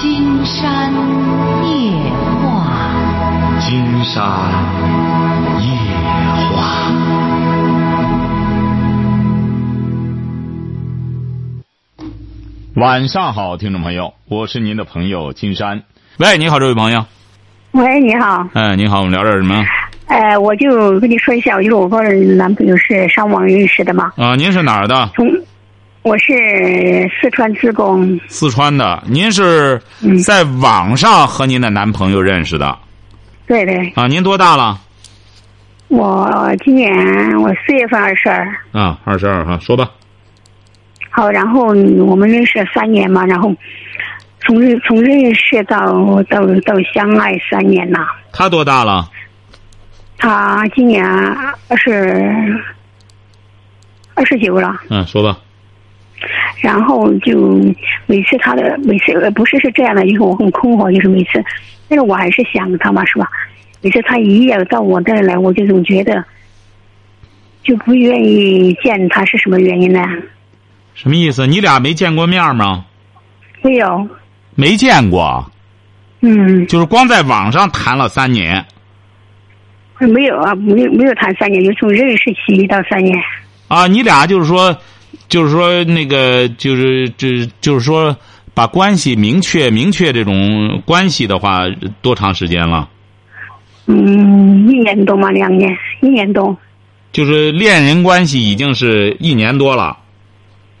金山夜话，金山夜话。晚上好，听众朋友，我是您的朋友金山。喂，你好，这位朋友。喂，你好。哎，你好，我们聊点什么？呃，我就跟你说一下，就是我个人男朋友是上网认识的嘛。啊，您是哪儿的？从，我是四川职工。四川的，您是在网上和您的男朋友认识的？对对。啊，您多大了？我今年我四月份二十二。啊，二十二哈，说吧。好，然后我们认识了三年嘛，然后从认从认识到到到相爱三年了。他多大了？他今年二十二十九了。嗯，说吧。然后就每次他的每次呃不是是这样的，就是我很困惑，就是每次，但是我还是想他嘛，是吧？每次他一夜到我这儿来，我就总觉得就不愿意见他，是什么原因呢？什么意思？你俩没见过面吗？没有。没见过。嗯。就是光在网上谈了三年。没有啊，没有没有谈三年，就从认识起到三年。啊，你俩就是说，就是说那个，就是这，就是说把关系明确明确这种关系的话，多长时间了？嗯，一年多嘛，两年，一年多。就是恋人关系已经是一年多了。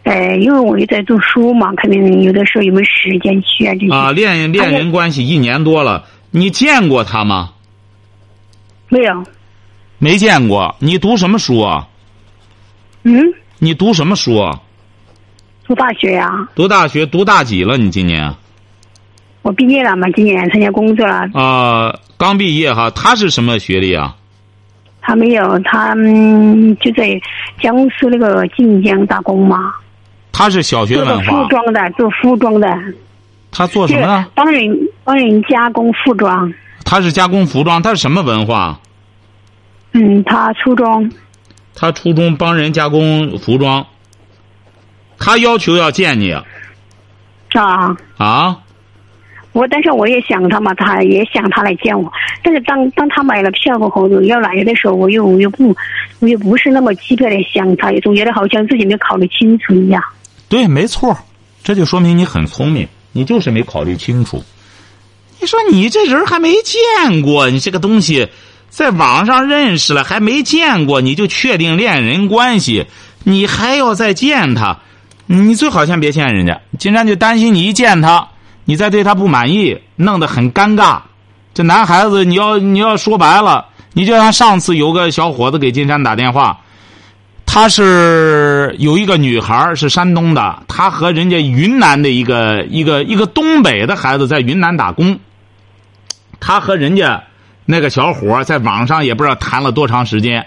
呃，因为我也在读书嘛，肯定有的时候有没有时间去啊这些。啊，恋恋人关系一年多了，你见过他吗？没有。没见过。你读什么书啊？嗯。你读什么书啊？读大学呀。读大学，读大几了？你今年？我毕业了嘛，今年参加工作了。啊，刚毕业哈。他是什么学历啊？他没有，他就在江苏那个晋江打工嘛。他是小学文化。做服装的，做服装的。他做什么呢？帮人帮人加工服装。他是加工服装，他是什么文化？嗯，他初中。他初中帮人加工服装。他要求要见你。啊。啊。我但是我也想他嘛，他也想他来见我。但是当当他买了票过后要来的时候，我又我又不，我又不是那么激烈的想他，总觉得好像自己没考虑清楚一样。对，没错，这就说明你很聪明，你就是没考虑清楚。你说你这人还没见过，你这个东西在网上认识了还没见过，你就确定恋人关系，你还要再见他，你最好先别见人家。金山就担心你一见他。你再对他不满意，弄得很尴尬。这男孩子，你要你要说白了，你就像上次有个小伙子给金山打电话，他是有一个女孩是山东的，他和人家云南的一个一个一个东北的孩子在云南打工，他和人家那个小伙在网上也不知道谈了多长时间，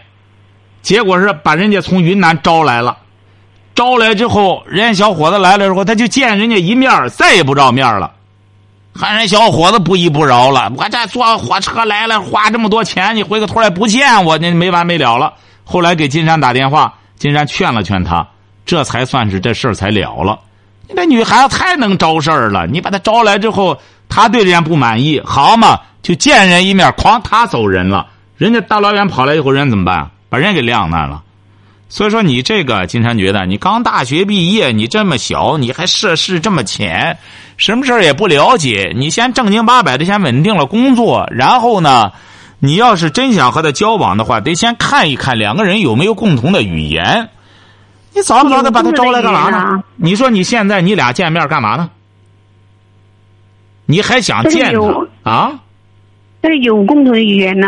结果是把人家从云南招来了。招来之后，人家小伙子来了之后，他就见人家一面，再也不照面了。喊人小伙子不依不饶了，我这坐火车来了，花这么多钱，你回个头来不见我，那没完没了了。后来给金山打电话，金山劝了劝他，这才算是这事儿才了了。你这女孩子太能招事儿了，你把她招来之后，他对人家不满意，好嘛，就见人一面，哐，他走人了。人家大老远跑来以后，人怎么办？把人给晾那了。所以说，你这个金山觉得，你刚大学毕业，你这么小，你还涉世这么浅，什么事儿也不了解。你先正经八百的先稳定了工作，然后呢，你要是真想和他交往的话，得先看一看两个人有没有共同的语言。你早不早的把他招来干嘛呢？你说你现在你俩见面干嘛呢？你还想见他啊？这有共同的语言呢。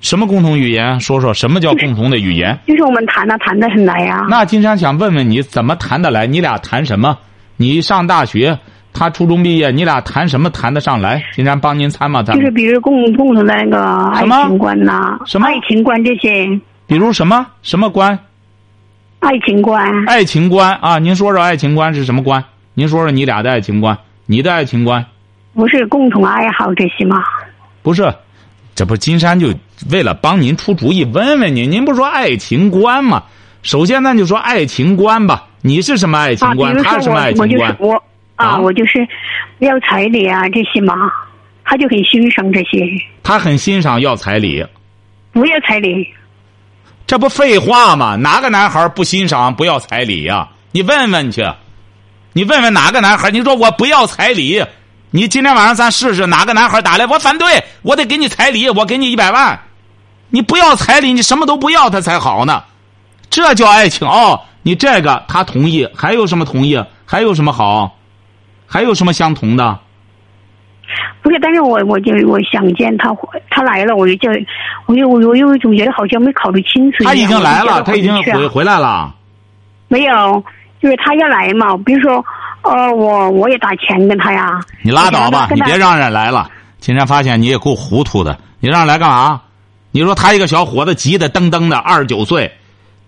什么共同语言？说说什么叫共同的语言？就是我们谈的谈的很来呀。那金山想问问你，怎么谈得来？你俩谈什么？你上大学，他初中毕业，你俩谈什么谈得上来？金山帮您参吗？咱就是比如共共同的那个爱情观呐，什么爱情观这些？比如什么什么观？爱情观。爱情观啊！您说说爱情观是什么观？您说说你俩的爱情观，你的爱情观。不是共同爱好这些吗？不是。这不，金山就为了帮您出主意，问问您，您不说爱情观吗？首先，咱就说爱情观吧。你是什么爱情观？他是什么爱情观？我啊，我就是不要彩礼啊这些嘛，他就很欣赏这些。他很欣赏要彩礼，不要彩礼，这不废话吗？哪个男孩不欣赏不要彩礼呀？你问问去，你问问哪个男孩？你说我不要彩礼，你今天晚上咱试试，哪个男孩打来？我反对，我得给你彩礼，我给你一百万。你不要彩礼，你什么都不要，他才好呢。这叫爱情哦。你这个他同意，还有什么同意？还有什么好？还有什么相同的？不是，但是我我就我想见他，他来了，我就叫，我又我又总觉得好像没考虑清楚。他已经来了，他已经回回来了。没有，就是他要来嘛。比如说，呃，我我也打钱跟他呀。你拉倒吧，你别让人来了。今天发现你也够糊涂的，你让人来干嘛？你说他一个小伙子急得噔噔的，二十九岁，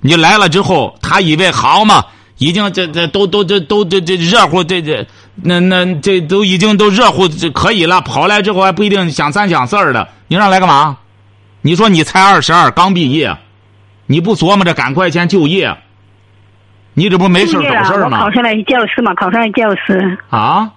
你来了之后，他以为好嘛？已经这这都都这都这这热乎这这那那这都已经都热乎这可以了，跑来之后还不一定想三想四的。你让来干嘛？你说你才二十二，刚毕业，你不琢磨着赶快先就业？你这不没事找事吗？考上来教师嘛，考上来教师。啊？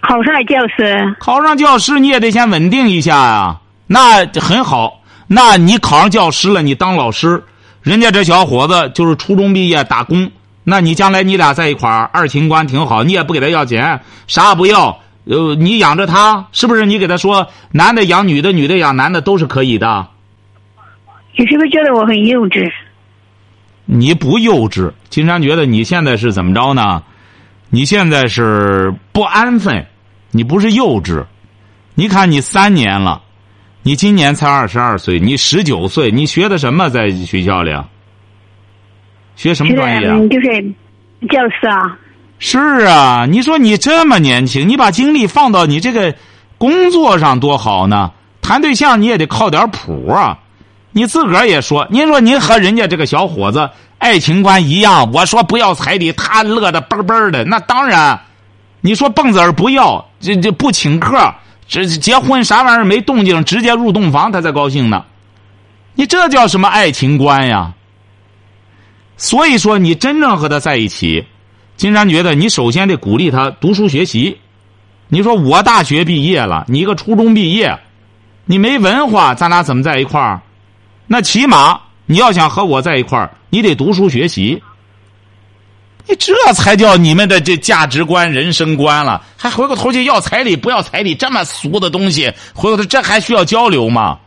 考上来教师？考上教师你也得先稳定一下呀。那很好。那你考上教师了，你当老师，人家这小伙子就是初中毕业打工，那你将来你俩在一块儿，二情关挺好，你也不给他要钱，啥也不要，呃，你养着他，是不是？你给他说，男的养女的，女的养男的，都是可以的。你是不是觉得我很幼稚？你不幼稚，金山觉得你现在是怎么着呢？你现在是不安分，你不是幼稚，你看你三年了。你今年才二十二岁，你十九岁，你学的什么在学校里啊？学什么专业啊？就是教师啊。是啊，你说你这么年轻，你把精力放到你这个工作上多好呢？谈对象你也得靠点谱啊！你自个儿也说，您说您和人家这个小伙子爱情观一样，我说不要彩礼，他乐得嘣嘣的。那当然，你说蹦子儿不要，这这不请客。这结婚啥玩意儿没动静，直接入洞房，他才高兴呢。你这叫什么爱情观呀？所以说，你真正和他在一起，金山觉得你首先得鼓励他读书学习。你说我大学毕业了，你一个初中毕业，你没文化，咱俩怎么在一块儿？那起码你要想和我在一块儿，你得读书学习。你这才叫你们的这价值观、人生观了，还回过头去要彩礼，不要彩礼，这么俗的东西，回过头这还需要交流吗？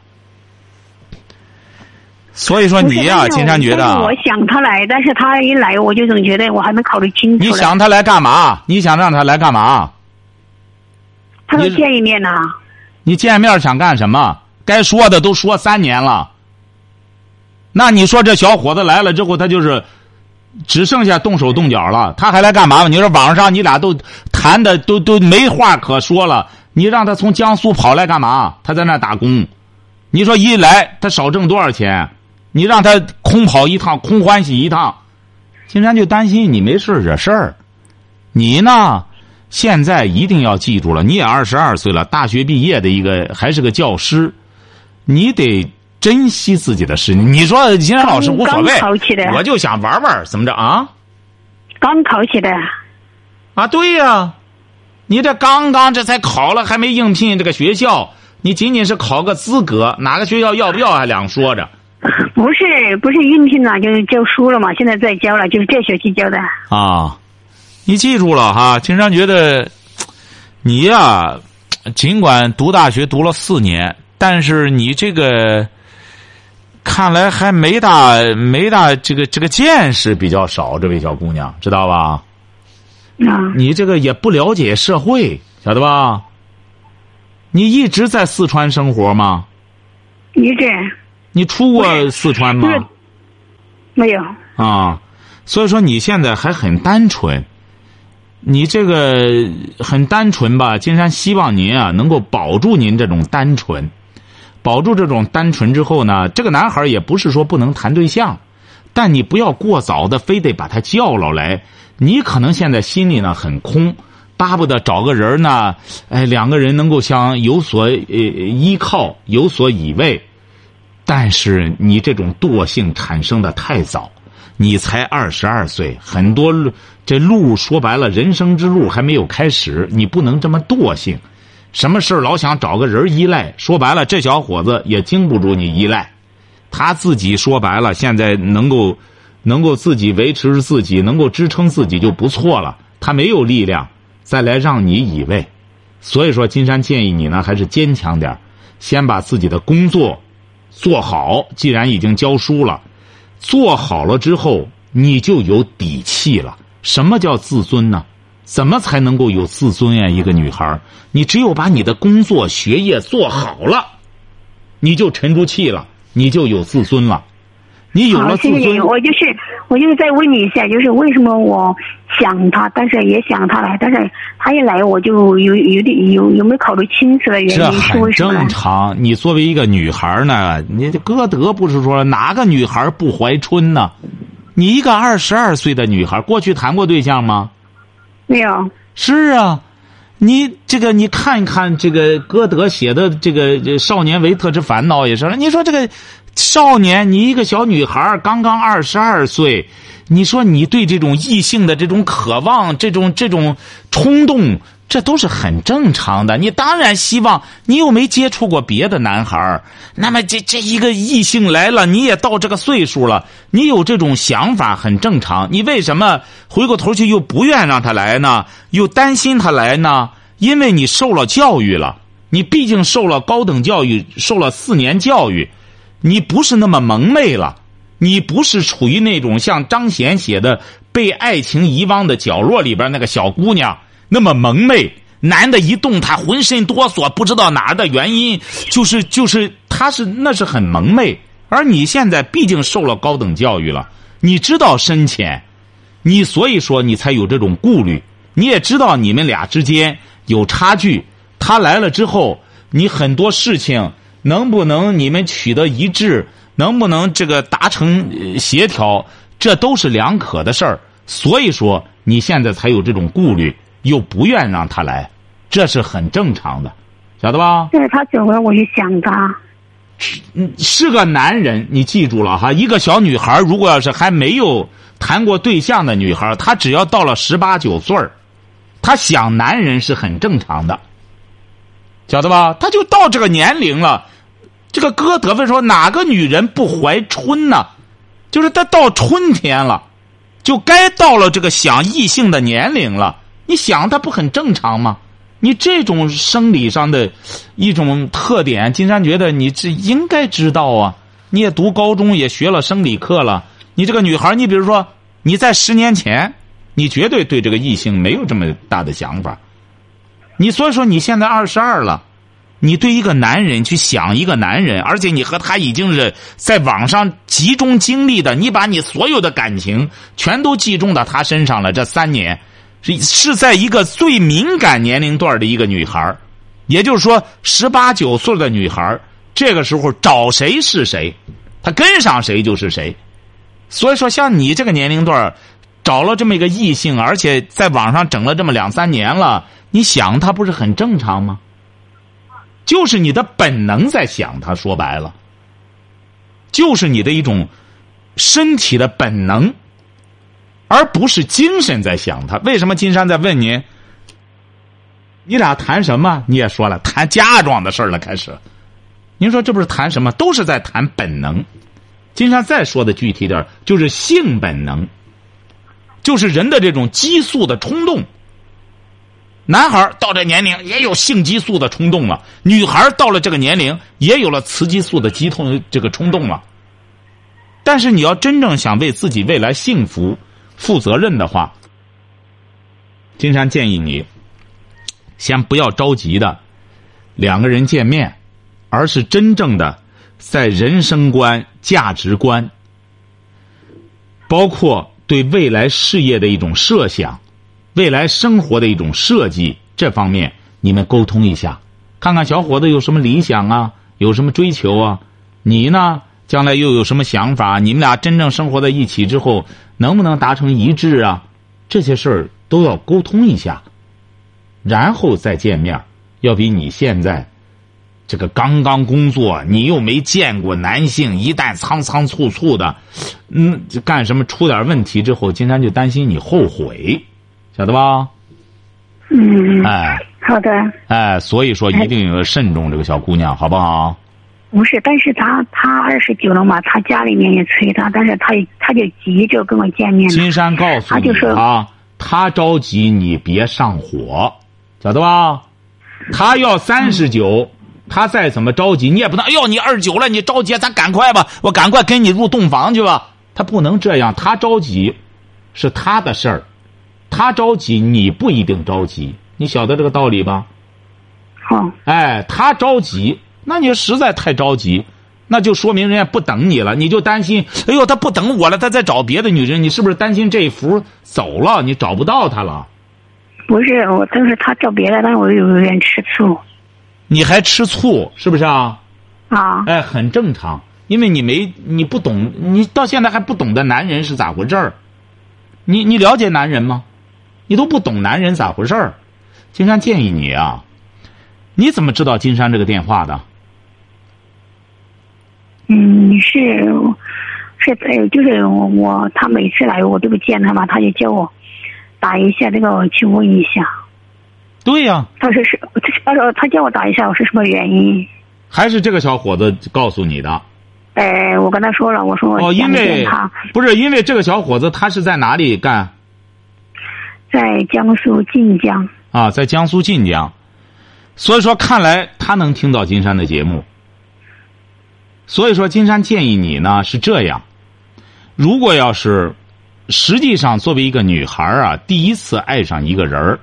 所以说你呀，金山觉得，我想他来，但是他一来，我就总觉得我还没考虑清楚。你想他来干嘛？你想让他来干嘛？他说见一面呢。你见面想干什么？该说的都说三年了。那你说这小伙子来了之后，他就是。只剩下动手动脚了，他还来干嘛？你说网上你俩都谈的都都没话可说了，你让他从江苏跑来干嘛？他在那打工，你说一来他少挣多少钱？你让他空跑一趟，空欢喜一趟，金山就担心你没事惹事儿。你呢？现在一定要记住了，你也二十二岁了，大学毕业的一个还是个教师，你得。珍惜自己的事情，你说金山老师无所谓，我就想玩玩，怎么着啊？刚考起的，啊，对呀，你这刚刚这才考了，还没应聘这个学校，你仅仅是考个资格，哪个学校要不要还两说着。不是不是应聘了，就是教书了嘛，现在在教了，就是这学期教的。啊，你记住了哈，金山觉得你呀，尽管读大学读了四年，但是你这个。看来还没大没大这个这个见识比较少，这位小姑娘知道吧？啊，你这个也不了解社会，晓得吧？你一直在四川生活吗？一直。你出过四川吗？没有。啊，所以说你现在还很单纯，你这个很单纯吧？金山希望您啊能够保住您这种单纯。保住这种单纯之后呢，这个男孩也不是说不能谈对象，但你不要过早的非得把他叫了来。你可能现在心里呢很空，巴不得找个人呢，哎，两个人能够相有所呃依靠，有所依偎。但是你这种惰性产生的太早，你才二十二岁，很多这路说白了，人生之路还没有开始，你不能这么惰性。什么事老想找个人依赖，说白了，这小伙子也经不住你依赖。他自己说白了，现在能够能够自己维持自己，能够支撑自己就不错了。他没有力量再来让你以为。所以说，金山建议你呢，还是坚强点先把自己的工作做好。既然已经教书了，做好了之后，你就有底气了。什么叫自尊呢？怎么才能够有自尊呀？一个女孩你只有把你的工作、学业做好了，你就沉住气了，你就有自尊了。你有了自尊，我就是我就是再问你一下，就是为什么我想他，但是也想他来，但是他一来我就有有点有有没有考虑清楚的原因？这很正常。你作为一个女孩呢，你歌德不是说哪个女孩不怀春呢？你一个二十二岁的女孩，过去谈过对象吗？没有是啊，你这个你看一看这个歌德写的这个《少年维特之烦恼》也是。你说这个少年，你一个小女孩刚刚二十二岁，你说你对这种异性的这种渴望、这种这种冲动。这都是很正常的，你当然希望你又没接触过别的男孩那么这这一个异性来了，你也到这个岁数了，你有这种想法很正常。你为什么回过头去又不愿让他来呢？又担心他来呢？因为你受了教育了，你毕竟受了高等教育，受了四年教育，你不是那么蒙昧了，你不是处于那种像张贤写的被爱情遗忘的角落里边那个小姑娘。那么蒙昧，男的一动他浑身哆嗦，不知道哪儿的原因，就是就是他是那是很蒙昧。而你现在毕竟受了高等教育了，你知道深浅，你所以说你才有这种顾虑。你也知道你们俩之间有差距，他来了之后，你很多事情能不能你们取得一致，能不能这个达成协调，这都是两可的事儿。所以说你现在才有这种顾虑。又不愿让他来，这是很正常的，晓得吧？是他走了，我就想他。嗯，是个男人，你记住了哈。一个小女孩，如果要是还没有谈过对象的女孩，她只要到了十八九岁儿，她想男人是很正常的，晓得吧？她就到这个年龄了。这个歌德芬说：“哪个女人不怀春呢？就是她到春天了，就该到了这个想异性的年龄了。”你想他不很正常吗？你这种生理上的一种特点，金山觉得你这应该知道啊。你也读高中，也学了生理课了。你这个女孩，你比如说你在十年前，你绝对对这个异性没有这么大的想法。你所以说你现在二十二了，你对一个男人去想一个男人，而且你和他已经是在网上集中精力的，你把你所有的感情全都集中到他身上了。这三年。是在一个最敏感年龄段的一个女孩也就是说十八九岁的女孩这个时候找谁是谁，她跟上谁就是谁。所以说，像你这个年龄段找了这么一个异性，而且在网上整了这么两三年了，你想他不是很正常吗？就是你的本能在想他，说白了，就是你的一种身体的本能。而不是精神在想他，为什么金山在问您？你俩谈什么？你也说了，谈嫁妆的事儿了。开始，您说这不是谈什么？都是在谈本能。金山再说的具体点就是性本能，就是人的这种激素的冲动。男孩到这年龄也有性激素的冲动了，女孩到了这个年龄也有了雌激素的激痛这个冲动了。但是你要真正想为自己未来幸福。负责任的话，金山建议你，先不要着急的两个人见面，而是真正的在人生观、价值观，包括对未来事业的一种设想、未来生活的一种设计这方面，你们沟通一下，看看小伙子有什么理想啊，有什么追求啊，你呢？将来又有什么想法？你们俩真正生活在一起之后，能不能达成一致啊？这些事儿都要沟通一下，然后再见面，要比你现在这个刚刚工作，你又没见过男性，一旦仓仓促促的，嗯，干什么出点问题之后，金山就担心你后悔，晓得吧？嗯，哎好的。哎，所以说一定要慎重，这个小姑娘，好不好？不是，但是他他二十九了嘛，他家里面也催他，但是他他就急着跟我见面。金山告诉你他就说啊，他着急，你别上火，晓得吧？他要三十九，他再怎么着急，你也不能。哎呦，你二九了，你着急，咱赶快吧，我赶快跟你入洞房去吧。他不能这样，他着急，是他的事儿，他着急，你不一定着急，你晓得这个道理吧？哦，哎，他着急，那你实在太着急，那就说明人家不等你了，你就担心，哎呦，他不等我了，他再找别的女人，你是不是担心这一幅走了，你找不到他了？不是我，就是他找别的，但是我有点吃醋你还吃醋，是不是啊？啊。哎，很正常，因为你没你不懂，你到现在还不懂得男人是咋回事儿。你你了解男人吗？你都不懂男人咋回事儿。金山建议你啊，你怎么知道金山这个电话的？嗯，是是呃，就是我我他每次来我都不见他嘛，他就叫我打一下这个去问一下。对呀、他说是，他说他叫我打一下，我是什么原因？还是这个小伙子告诉你的？哎，我跟他说了，我说哦，因为见他，不是因为这个小伙子他是在哪里干在江苏晋江。啊？在江苏晋江，所以说看来他能听到金山的节目。所以说，金山建议你呢是这样：如果要是实际上作为一个女孩啊，第一次爱上一个人儿，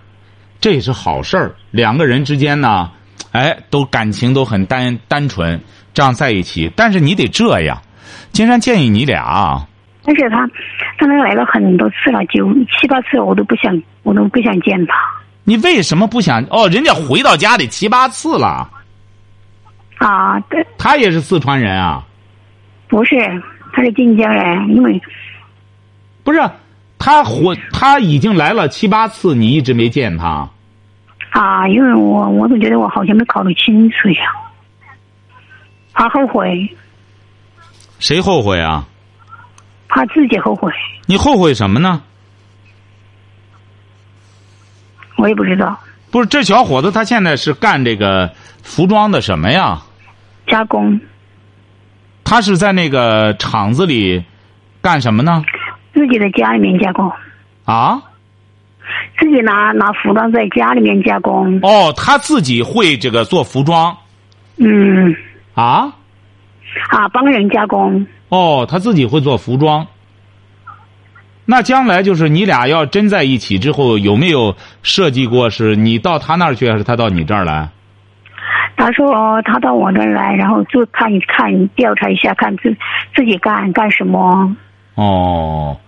这也是好事儿。两个人之间呢，哎，都感情都很单单纯，这样在一起。但是你得这样，金山建议你俩啊。但是他，他那来了很多次了，九七八次我都不想，我都不想见他。你为什么不想？哦，人家回到家里七八次了，啊，对，他也是四川人啊，不是，他是晋江人，因为不是？他回他已经来了七八次，你一直没见他，啊，因为我我总觉得我好像没考虑清楚呀，怕后悔，谁后悔啊？怕自己后悔，你后悔什么呢？我也不知道不是这小伙子，他现在是干这个服装的什么呀？加工，他是在那个厂子里干什么呢？自己的家里面加工，啊？自己拿拿服装在家里面加工，哦，他自己会这个做服装嗯，啊？啊，帮人加工，哦，他自己会做服装。那将来就是你俩要真在一起之后，有没有设计过是你到他那儿去，还是他到你这儿来？他说哦他到我这儿来，然后就看一看，调查一下，看自自己干干什么。哦，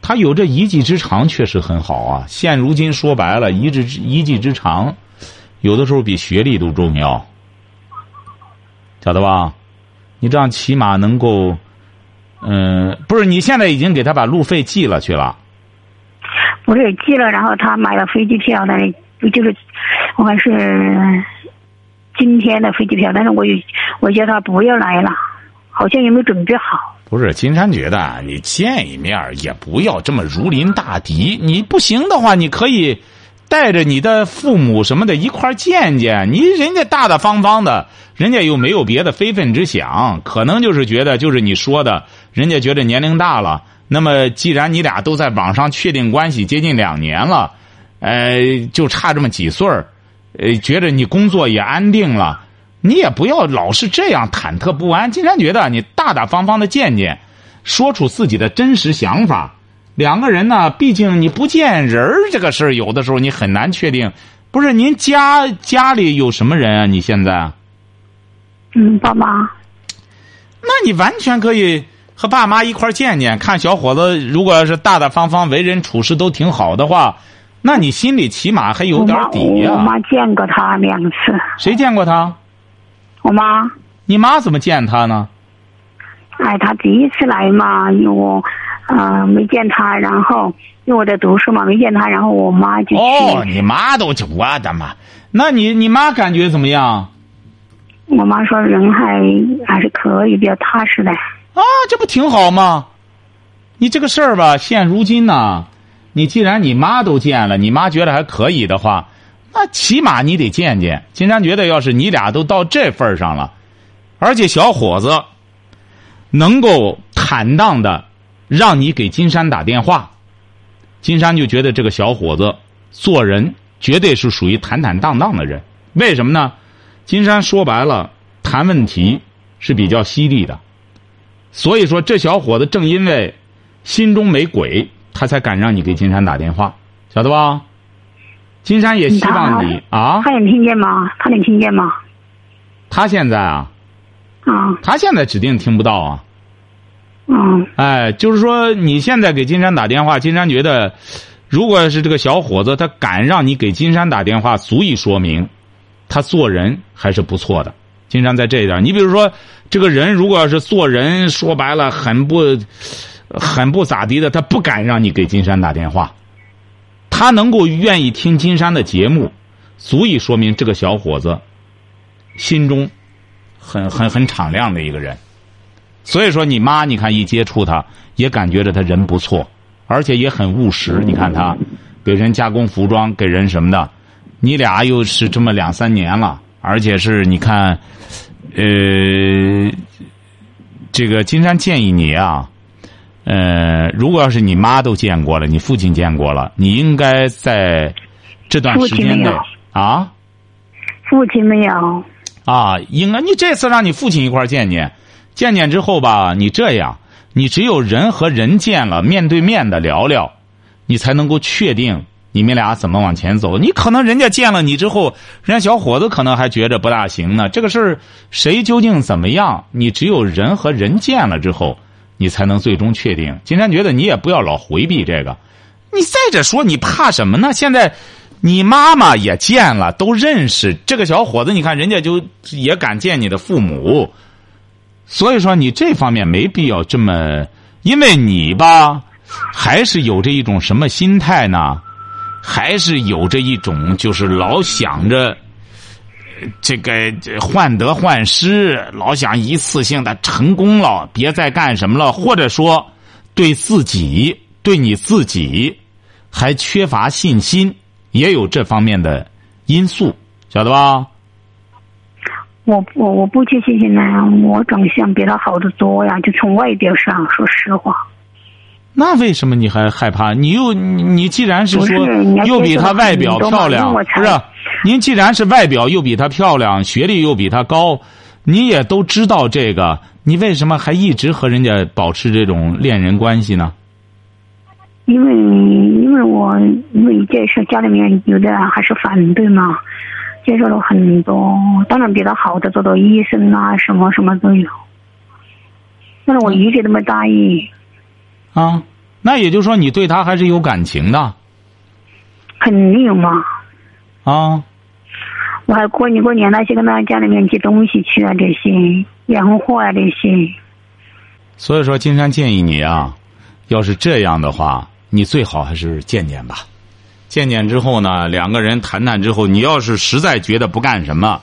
他有这一技之长，确实很好啊。现如今说白了，一技之一技之长，有的时候比学历都重要，晓得吧？你这样起码能够，嗯、不是？你现在已经给他把路费寄了去了。不是寄了，然后他买了飞机票，但是就是我还是今天的飞机票，但是我有我叫他不要来了，好像也没准备好。不是，金山觉得你见一面也不要这么如临大敌。你不行的话，你可以带着你的父母什么的一块见见。你人家大大方方的，人家又没有别的非分之想，可能就是觉得就是你说的，人家觉得年龄大了。那么既然你俩都在网上确定关系接近两年了，呃，就差这么几岁儿，呃，觉得你工作也安定了。你也不要老是这样忐忑不安。金山觉得你大大方方的见见，说出自己的真实想法。两个人呢，毕竟你不见人儿这个事儿，有的时候你很难确定。不是您家家里有什么人啊？你现在，嗯，爸妈，那你完全可以和爸妈一块儿见见，看小伙子如果要是大大方方、为人处事都挺好的话，那你心里起码还有点底呀、我妈见过他两次，谁见过他？我妈，你妈怎么见他呢？哎，他第一次来嘛，因为我呃没见他，然后因为我在读书嘛，没见他，然后我妈就，哦，你妈都去，我的妈！那你你妈感觉怎么样？我妈说人还还是可以，比较踏实的。啊，这不挺好吗？你这个事儿吧，现如今呢，你既然你妈都见了，你妈觉得还可以的话，那起码你得见见。金山觉得，要是你俩都到这份上了，而且小伙子能够坦荡的让你给金山打电话，金山就觉得这个小伙子做人绝对是属于坦坦荡荡的人。为什么呢？金山说白了，谈问题是比较犀利的。所以说，这小伙子正因为心中没鬼，他才敢让你给金山打电话，晓得吧？金山也希望你啊。他能听见吗？他能听见吗？他现在啊，啊，他现在指定听不到啊。嗯，哎，就是说，你现在给金山打电话，金山觉得，如果是这个小伙子，他敢让你给金山打电话，足以说明他做人还是不错的。金山在这一点，你比如说，这个人如果要是做人，说白了很不、很不咋地的，他不敢让你给金山打电话。他能够愿意听金山的节目，足以说明这个小伙子心中很、很、很敞亮的一个人。所以说，你妈，你看一接触他，也感觉着他人不错，而且也很务实。你看他给人加工服装，给人什么的，你俩又是这么两三年了。而且是你看，呃，这个金山建议你啊，呃，如果要是你妈都见过了，你父亲见过了，你应该在这段时间内啊，父亲没有啊，应该你这次让你父亲一块见见，见见之后吧，你这样，你只有人和人见了，面对面的聊聊，你才能够确定。你们俩怎么往前走？你可能人家见了你之后，人家小伙子可能还觉着不大行呢。这个事儿谁究竟怎么样？你只有人和人见了之后，你才能最终确定。金山觉得你也不要老回避这个。你再者说，你怕什么呢？现在你妈妈也见了，都认识这个小伙子。你看人家就也敢见你的父母，所以说你这方面没必要这么，因为你吧，还是有着一种什么心态呢？还是有着一种，就是老想着这个患得患失，老想一次性的成功了，别再干什么了，或者说对自己、对你自己还缺乏信心，也有这方面的因素，晓得吧？我我我不缺信心呢，我长相比他好的多呀，就从外表上，说实话。那为什么你还害怕？你又你既然是说又比他外表漂亮，不是？您既然是外表又比她漂亮，学历又比她高，你也都知道这个，你为什么还一直和人家保持这种恋人关系呢？因为因为我因为这事家里面有的还是反对嘛，接受了很多，当然比他好的做到医生啊，什么什么都有，但是我一直都没答应。啊，那也就是说，你对他还是有感情的。肯定有嘛。啊。我还过年过年那些跟他家里面寄东西去啊，这些洋货啊，这些。所以说，金山建议你啊，要是这样的话，你最好还是见见吧。见见之后呢，两个人谈谈之后，你要是实在觉得不干什么，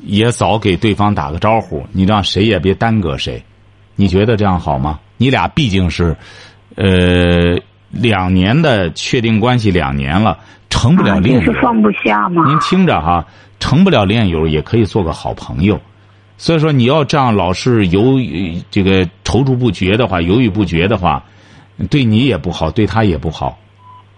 也早给对方打个招呼，你让谁也别耽搁谁。你觉得这样好吗？你俩毕竟是，呃，两年的确定关系，两年了，成不了恋友。就是放不下吗。您听着哈，成不了恋友，也可以做个好朋友。所以说，你要这样老是犹这个踌躇不决的话，犹豫不决的话，对你也不好，对他也不好。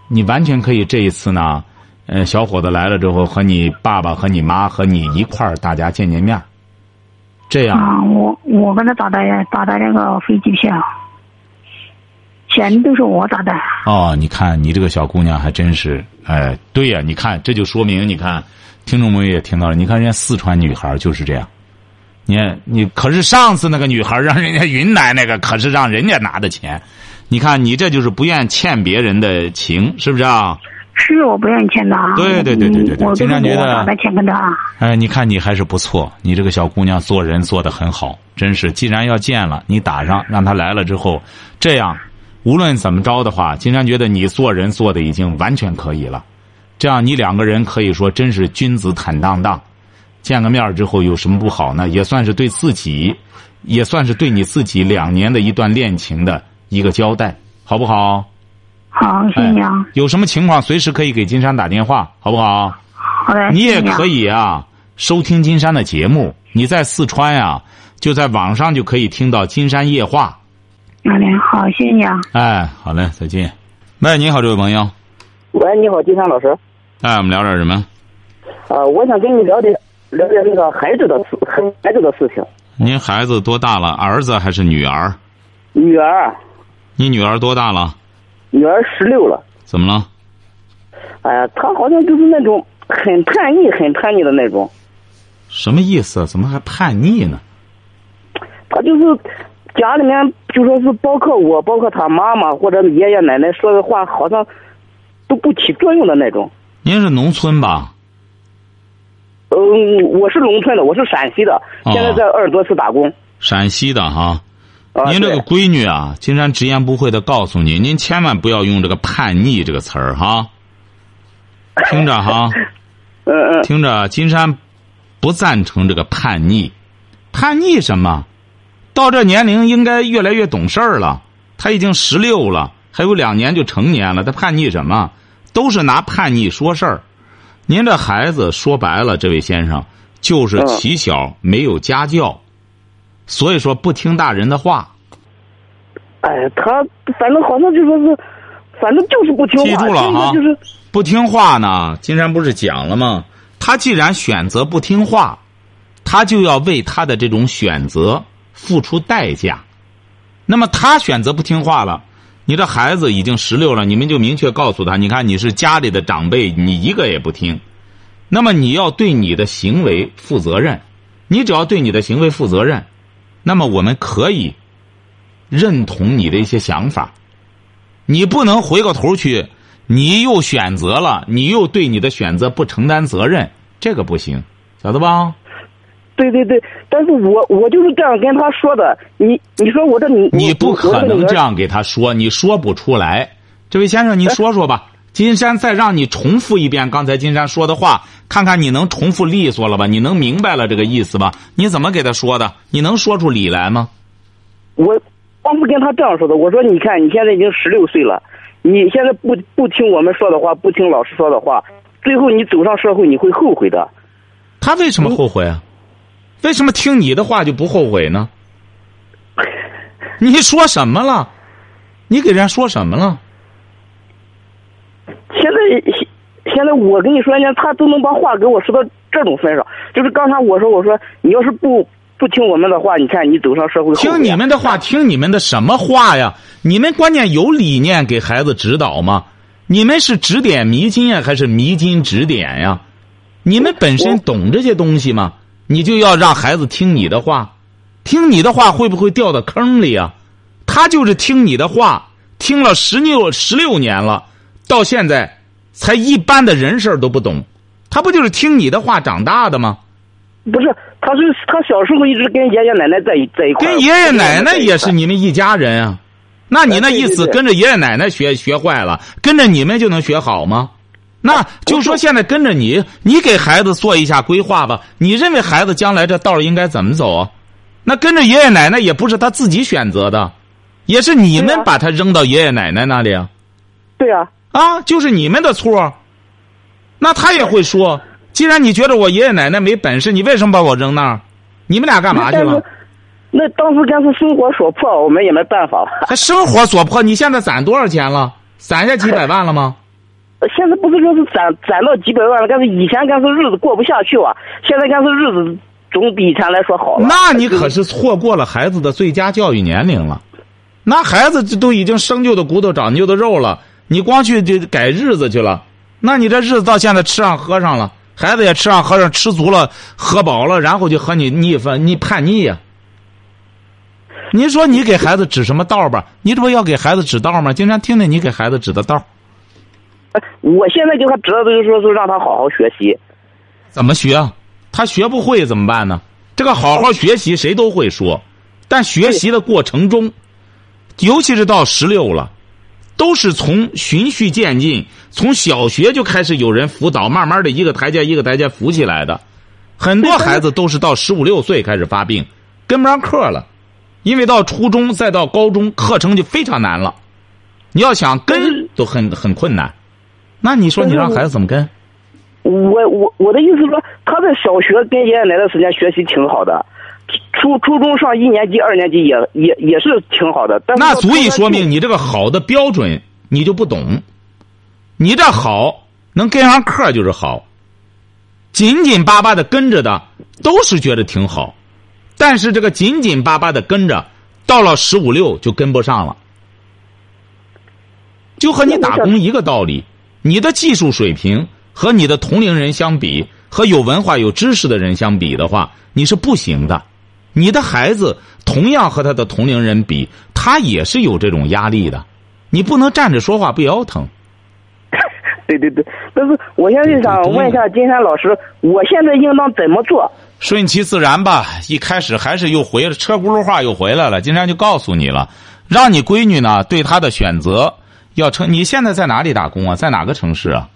你完全可以这一次呢，呃，小伙子来了之后，和你爸爸和你妈和你一块儿，大家见见面。这样啊，我我跟他打的打的那个飞机票，钱都是我打的。哦，你看你这个小姑娘还真是，哎，对呀，你看这就说明，你看听众朋友也听到了，你看人家四川女孩就是这样，你你可是上次那个女孩让人家云南那个可是让人家拿的钱，你看你这就是不愿欠别人的情，是不是啊？是我不愿意欠的。对对对对对对，经常觉得。打钱跟他。哎，你看你还是不错，你这个小姑娘做人做的很好，真是。既然要见了，你打上，让她来了之后，这样无论怎么着的话，金山觉得你做人做的已经完全可以了。这样你两个人可以说真是君子坦荡荡，见个面儿之后有什么不好呢？也算是对自己，也算是对你自己两年的一段恋情的一个交代，好不好？好，谢谢。有什么情况随时可以给金山打电话，好不好？好的，你也可以。以啊，收听金山的节目。你在四川呀、就在网上就可以听到金山夜话。好谢谢你啊。哎，好嘞，再见。喂，你好，这位朋友。喂，你好，金山老师。哎，我们聊点什么？呃，我想跟你聊点聊点那个孩子的事，孩子的事情。您孩子多大了？儿子还是女儿？女儿，你女儿多大了？女儿十六了。怎么了？哎呀，她好像就是那种很叛逆、很叛逆的那种。什么意思？怎么还叛逆呢？她就是家里面就说是包括我，包括他妈妈或者爷爷奶奶说的话，好像都不起作用的那种。您是农村吧？嗯，我是农村的，我是陕西的，哦现在在鄂尔多斯打工。陕西的哈。啊，您这个闺女啊，金山直言不讳的告诉您，您千万不要用这个“叛逆”这个词儿哈。听着哈，嗯嗯，听着，金山不赞成这个叛逆。叛逆什么？到这年龄应该越来越懂事儿了。他已经十六了，还有两年就成年了，他叛逆什么？都是拿叛逆说事儿。您这孩子说白了，这位先生就是嗯起小没有家教，所以说不听大人的话。哎，他反正好像就说是，反正就是不听话，记住了听着哈就是。不听话呢，金山不是讲了吗？他既然选择不听话，他就要为他的这种选择付出代价。那么他选择不听话了，你这孩子已经十六了，你们就明确告诉他：你看你是家里的长辈，你一个也不听。那么你要对你的行为负责任，你只要对你的行为负责任，那么我们可以认同你的一些想法。你不能回过头去，你又选择了，你又对你的选择不承担责任，这个不行，晓得吧？对对对，但是我我就是这样跟他说的。你你说我这你你不可能这。样给他说，你说不出来。这位先生，您说说吧。金山再让你重复一遍刚才金山说的话，看看你能重复利索了吧？你能明白了这个意思吧？你怎么给他说的？你能说出理来吗？我当时跟他这样说的，我说你看你现在已经十六岁了，你现在不不听我们说的话，不听老师说的话，最后你走上社会你会后悔的。他为什么后悔啊？为什么听你的话就不后悔呢？你说什么了？你给人家说什么了？现在现现在我跟你说，人家他都能把话给我说到这种份上，就是刚才我说我说你要是不不听我们的话，你看你走上社会听你们的话，听你们的什么话呀？你们关键有理念给孩子指导吗？你们是指点迷津呀，还是迷津指点呀？你们本身懂这些东西吗？你就要让孩子听你的话，听你的话会不会掉到坑里啊？他就是听你的话，听了十六十六年了，到现在才一般的人事儿都不懂，他不就是听你的话长大的吗？不是，他是他小时候一直跟爷爷奶奶在一在一块儿，跟爷爷奶奶也是你们一家人啊。那你那意思跟着爷爷奶奶学学坏了，跟着你们就能学好吗？那就说现在跟着你，你给孩子做一下规划吧。你认为孩子将来这道应该怎么走啊？那跟着爷爷奶奶也不是他自己选择的，也是你们把他扔到爷爷奶奶那里啊。对啊，啊，就是你们的错。那他也会说，既然你觉得我爷爷奶奶没本事，你为什么把我扔那儿？你们俩干嘛去了？那当时真是生活所迫，我们也没办法了。还生活所迫，你现在攒多少钱了？攒下几百万了吗？现在不是说是攒攒到几百万了，但是以前干是日子过不下去啊，现在干是日子总比以前来说好。那你可是错过了孩子的最佳教育年龄了。那孩子这都已经生就的骨头长就的肉了，你光去这改日子去了，那你这日子到现在吃上喝上了，孩子也吃上喝上，吃足了，喝饱了，然后就和你逆反，你叛逆呀、您说你给孩子指什么道吧？你这不要给孩子指道吗？经常听听你给孩子指的道。我现在就他知道就是说，是让他好好学习。怎么学啊？他学不会怎么办呢？这个好好学习谁都会说，但学习的过程中，尤其是到十六了，都是从循序渐进，从小学就开始有人辅导，慢慢的一个台阶一个台阶扶起来的。很多孩子都是到十五六岁开始发病，跟不上课了，因为到初中再到高中课程就非常难了，你要想跟都很很困难。那你说你让孩子怎么跟？我我我的意思是说，他在小学跟爷爷奶奶时间学习挺好的，初初中上一年级、二年级也也也是挺好的。但是那足以说明你这个好的标准你就不懂。你这好能跟上课就是好，紧紧巴巴的跟着的都是觉得挺好，但是这个紧紧巴巴的跟着，到了十五六就跟不上了，就和你打工一个道理。你的技术水平和你的同龄人相比，和有文化有知识的人相比的话，你是不行的。你的孩子同样和他的同龄人比，他也是有这种压力的。你不能站着说话不腰疼。对对对，但是我现在想问一下金山老师，我现在应当怎么做？顺其自然吧。一开始还是又回了车轱辘话又回来了。金山就告诉你了，让你闺女呢对她的选择要成。你现在在哪里打工啊？在哪个城市啊？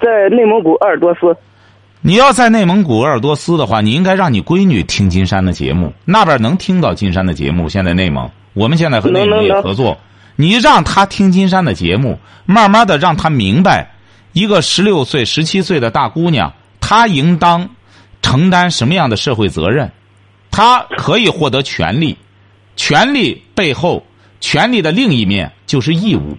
在内蒙古鄂尔多斯。你要在内蒙古鄂尔多斯的话，你应该让你闺女听金山的节目，那边能听到金山的节目。现在内蒙，我们现在和内蒙也合作。你让她听金山的节目，慢慢的让她明白。一个十六岁、十七岁的大姑娘，她应当承担什么样的社会责任？她可以获得权利，权利背后，权利的另一面就是义务，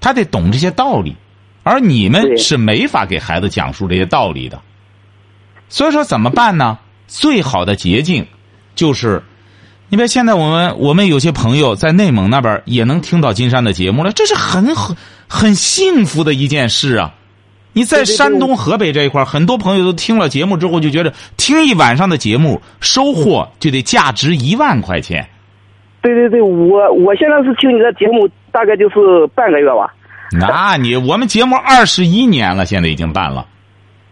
她得懂这些道理，而你们是没法给孩子讲述这些道理的。所以说怎么办呢？最好的捷径就是，你别现在我们我们有些朋友在内蒙那边也能听到金山的节目了，这是很很很幸福的一件事啊。你在山东、河北这一块很多朋友都听了节目之后，就觉得听一晚上的节目，收获就得价值一万块钱。对对对，我我现在是听你的节目，大概就是半个月吧。那你我们节目二十一年了，现在已经办了。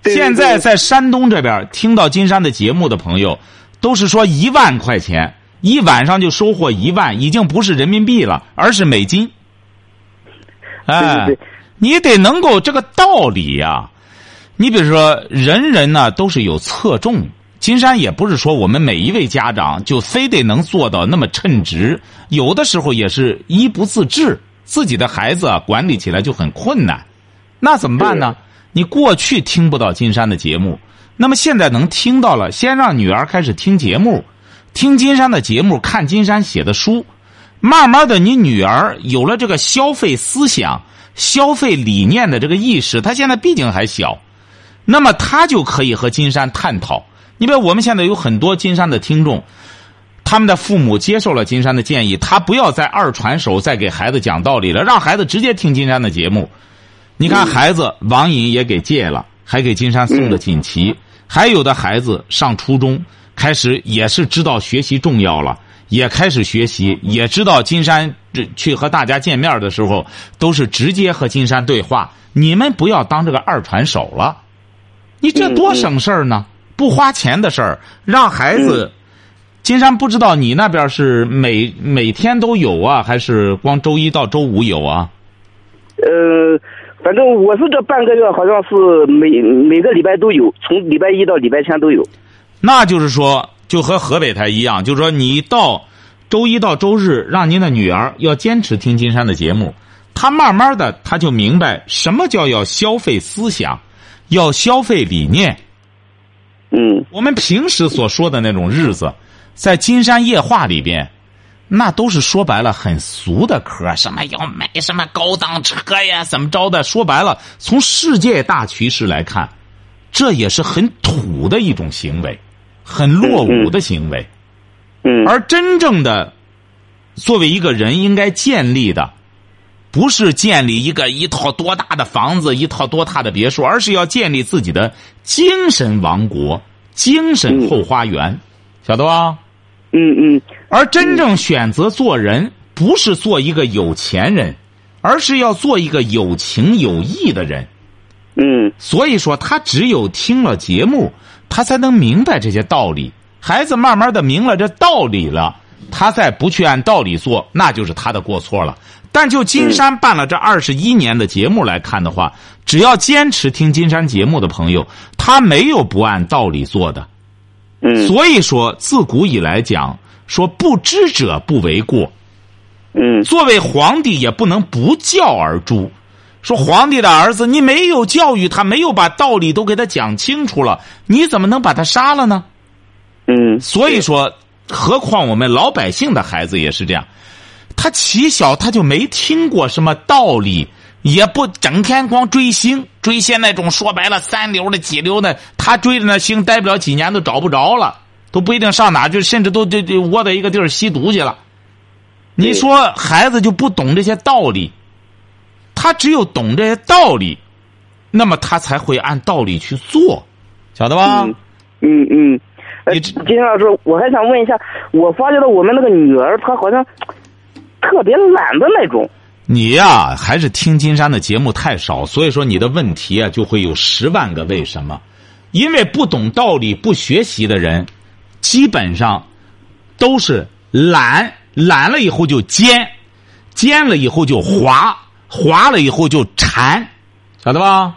现在在山东这边听到金山的节目的朋友，都是说一万块钱一晚上就收获一万，已经不是人民币了，而是美金。哎。你得能够这个道理呀，你比如说，人人呢都是有侧重。金山也不是说我们每一位家长就非得能做到那么称职，有的时候也是一不自制，自己的孩子啊管理起来就很困难。那怎么办呢？你过去听不到金山的节目，那么现在能听到了，先让女儿开始听节目，听金山的节目，看金山写的书，慢慢的，你女儿有了这个消费思想。消费理念的这个意识，她现在毕竟还小，那么她就可以和金山探讨。你比如我们现在有很多金山的听众，他们的父母接受了金山的建议，他不要再二传手，再给孩子讲道理了，让孩子直接听金山的节目。你看，孩子网瘾也给戒了，还给金山送了锦旗，还有的孩子上初中开始也是知道学习重要了。也开始学习，也知道金山这去和大家见面的时候，都是直接和金山对话。你们不要当这个二传手了，你这多省事儿呢，不花钱的事儿，让孩子。金山不知道你那边是每每天都有啊，还是光周一到周五有啊？呃，反正我是这半个月，好像是每每个礼拜都有，从礼拜一到礼拜天都有。那就是说。就和河北台一样，就是说，你到周一到周日，让您的女儿要坚持听金山的节目，她慢慢的，她就明白什么叫要消费思想，要消费理念。嗯，我们平时所说的那种日子，在金山夜话里边，那都是说白了很俗的嗑，什么要买什么高档车呀，怎么着的？说白了，从世界大趋势来看，这也是很土的一种行为。很落伍的行为，嗯，而真正的作为一个人应该建立的，不是建立一个一套多大的房子、一套多大的别墅，而是要建立自己的精神王国、精神后花园，晓得吧？嗯嗯。而真正选择做人，不是做一个有钱人，而是要做一个有情有义的人。嗯。所以说，他只有听了节目。他才能明白这些道理。孩子慢慢的明了这道理了，他再不去按道理做，那就是他的过错了。但就金山办了这二十一年的节目来看的话，只要坚持听金山节目的朋友，他没有不按道理做的。嗯所以说，自古以来讲说不知者不为过。嗯作为皇帝也不能不教而诛。说皇帝的儿子，你没有教育他，没有把道理都给他讲清楚了，你怎么能把他杀了呢？嗯，所以说，何况我们老百姓的孩子也是这样，他起小他就没听过什么道理，也不整天光追星，追些那种说白了三流的几流的，他追着那星待不了几年都找不着了，都不一定上哪，就甚至都就就窝在一个地儿吸毒去了。你说孩子就不懂这些道理，他只有懂这些道理，那么他才会按道理去做，晓得吧？嗯嗯嗯。呃，你金老师，我还想问一下，我发觉到我们那个女儿，她好像特别懒的那种。你呀、还是听金山的节目太少，所以说你的问题啊就会有十万个为什么。因为不懂道理、不学习的人，基本上都是懒，懒了以后就尖，尖了以后就滑，滑了以后就馋，晓得吧？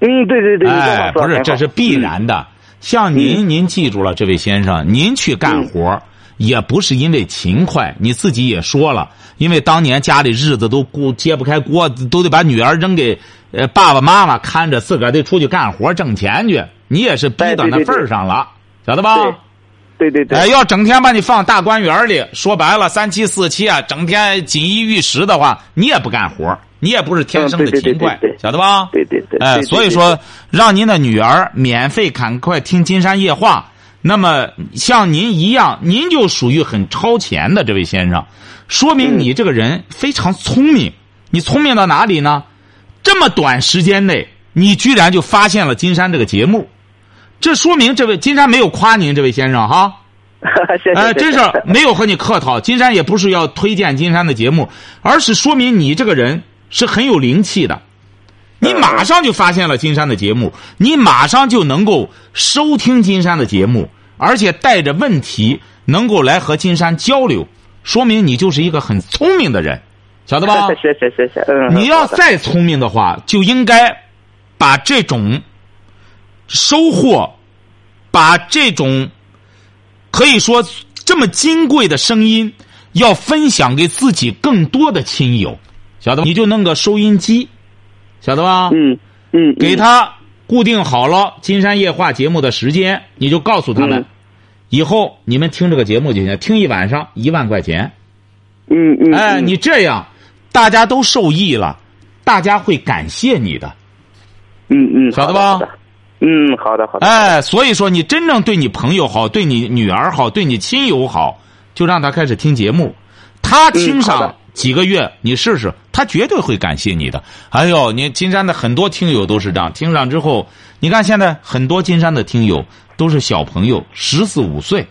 嗯，对对对，哎，不是，这是必。然的。像您，您记住了，这位先生，您去干活也不是因为勤快，你自己也说了，因为当年家里日子都顾揭不开锅，都得把女儿扔给呃爸爸妈妈看着，自个儿得出去干活挣钱去。你也是逼到那份儿上了，晓得吧？对对对哎，要整天把你放大观园里，说白了三妻四妾啊，整天锦衣玉食的话，你也不干活，你也不是天生的勤快晓得吧？对对对。哎，所以说，让您的女儿免费赶快听《金山夜话》。那么像您一样，您就属于很超前的这位先生，说明你这个人非常聪明。你聪明到哪里呢？这么短时间内，你居然就发现了金山这个节目，这说明这位金山没有夸您这位先生哈。谢谢。哎，谢谢真是没有和你客套。金山也不是要推荐金山的节目，而是说明你这个人是很有灵气的。你马上就发现了金山的节目，你马上就能够收听金山的节目，而且带着问题能够来和金山交流，说明你就是一个很聪明的人，晓得吧？谢谢谢谢。嗯。你要再聪明的话，就应该把这种收获，把这种可以说这么金贵的声音，要分享给自己更多的亲友，晓得吧？你就弄个收音机，晓得吧？嗯嗯，给他固定好了《金山夜话》节目的时间，你就告诉他们，嗯以后你们听这个节目就行，听一晚上一万块钱。嗯嗯。哎，嗯你这样，大家都受益了，大家会感谢你的。嗯嗯，晓得吧嗯，好的好的。哎，所以说你真正对你朋友好，对你女儿好，对你亲友好，就让他开始听节目。他听上几个月，你试试，他绝对会感谢你的。哎呦，你金山的很多听友都是这样，听上之后，你看现在很多金山的听友都是小朋友，十四五岁。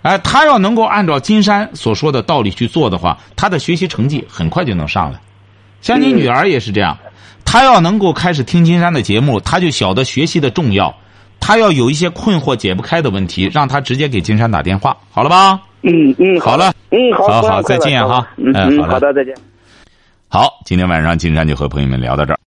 哎，他要能够按照金山所说的道理去做的话，他的学习成绩很快就能上来。像你女儿也是这样，她要能够开始听金山的节目，她就晓得学习的重要。她要有一些困惑解不开的问题，让他直接给金山打电话，好了吧？嗯嗯，好了嗯好，好好再见哈嗯好的，再见。好，今天晚上金山就和朋友们聊到这儿。